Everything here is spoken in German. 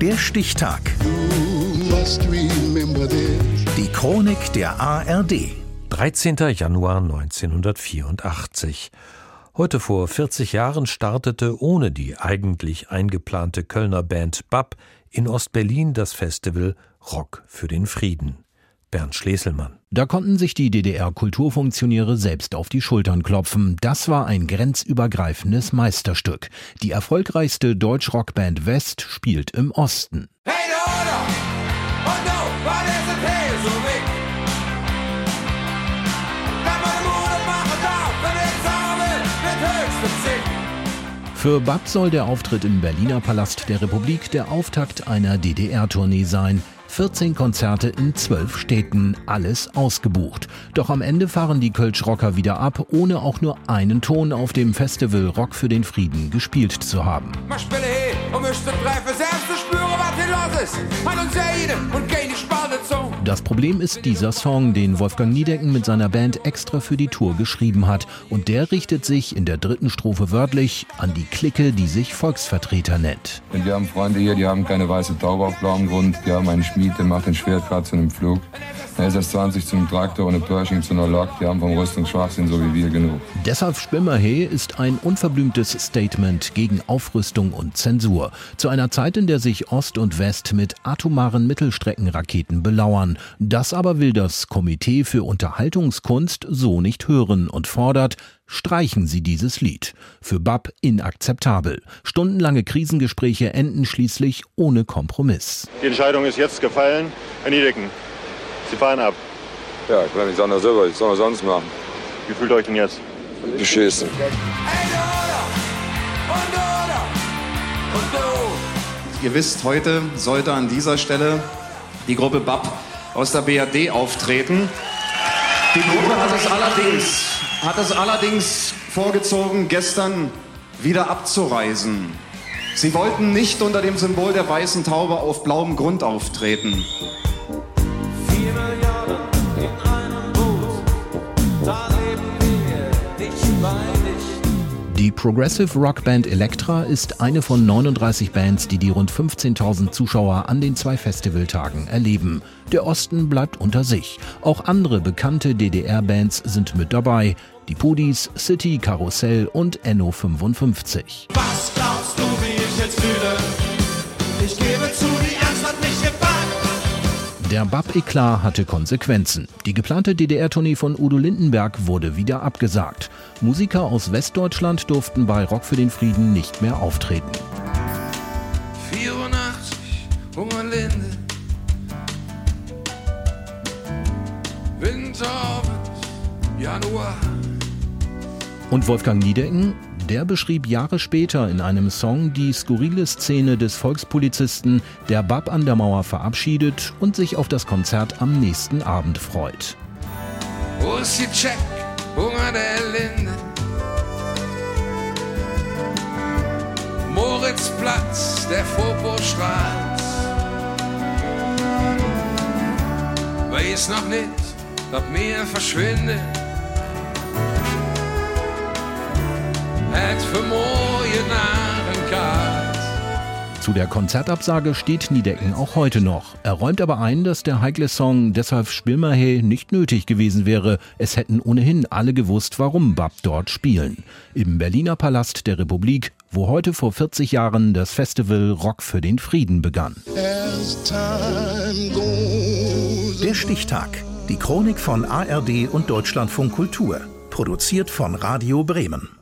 Der Stichtag. Die Chronik der ARD. 13. Januar 1984. Heute vor 40 Jahren startete ohne die eigentlich eingeplante Kölner Band BAP in Ostberlin das Festival Rock für den Frieden. Bernd Schleselmann. Da konnten sich die DDR-Kulturfunktionäre selbst auf die Schultern klopfen. Das war ein grenzübergreifendes Meisterstück. Die erfolgreichste Deutsch-Rockband West spielt im Osten. Hey, oh no, Für Bab soll der Auftritt im Berliner Palast der Republik der Auftakt einer DDR-Tournee sein. 14 Konzerte in 12 Städten, alles ausgebucht. Doch am Ende fahren die Kölsch-Rocker wieder ab, ohne auch nur einen Ton auf dem Festival Rock für den Frieden gespielt zu haben. Mach Spiele he, und möchte treffen, selbst zu spüren, was hier los ist. An uns jeden und geh nicht spannend so. Das Problem ist dieser Song, den Wolfgang Niedecken mit seiner Band extra für die Tour geschrieben hat. Und der richtet sich in der dritten Strophe wörtlich an die Clique, die sich Volksvertreter nennt. Und wir haben Freunde hier, die haben keine weiße Taube auf blauem Grund, die haben einen Schmied, der macht den Schwert gerade zu einem Flug. Eine SS-20 zum Traktor und eine Pershing zu einer Lok, die haben vom Rüstungsschwachsinn so wie wir genug. Deshalb Schwimmerhe ist ein unverblümtes Statement gegen Aufrüstung und Zensur. Zu einer Zeit, in der sich Ost und West mit atomaren Mittelstreckenraketen belauern. Das aber will das Komitee für Unterhaltungskunst so nicht hören und fordert, Streichen Sie dieses Lied. Für BAP inakzeptabel. Stundenlange Krisengespräche enden schließlich ohne Kompromiss. Die Entscheidung ist jetzt gefallen. Herr Niedecken, Sie fahren ab. Ja, ich kann nichts anderes selber. Was soll sonst machen? Wie fühlt ihr euch denn jetzt? Beschissen. Ihr wisst, heute sollte an dieser Stelle die Gruppe BAP aus der BRD auftreten. Die Gruppe hat es allerdings, hat es allerdings vorgezogen, gestern wieder abzureisen. Sie wollten nicht unter dem Symbol der weißen Taube auf blauem Grund auftreten. Die Progressive Rockband Elektra ist eine von 39 Bands, die die rund 15.000 Zuschauer an den zwei Festivaltagen erleben. Der Osten bleibt unter sich. Auch andere bekannte DDR-Bands sind mit dabei. Die Pudis, City, Karussell und Enno 55. Was glaubst du, wie ich jetzt fühle? Ich gebe der Bab-Eklat hatte Konsequenzen. Die geplante DDR-Tournee von Udo Lindenberg wurde wieder abgesagt. Musiker aus Westdeutschland durften bei Rock für den Frieden nicht mehr auftreten. 84, Hungerlinde. Winterabend, Januar. Und Wolfgang Niedecken der beschrieb Jahre später in einem Song die skurrile Szene des Volkspolizisten, der Bab an der Mauer verabschiedet und sich auf das Konzert am nächsten Abend freut. Wo ist die Hunger der Linde? Moritzplatz, der Fopo strahlt. Weiß noch nicht, ob mir verschwindet het vermooie Zu der Konzertabsage steht Niedecken auch heute noch. Er räumt aber ein, dass der heikle Song deshalb Spielmerhe nicht nötig gewesen wäre. Es hätten ohnehin alle gewusst, warum Bab dort spielen. Im Berliner Palast der Republik, wo heute vor 40 Jahren das Festival Rock für den Frieden begann. Der Stichtag. Die Chronik von ARD und Deutschlandfunk Kultur. Produziert von Radio Bremen.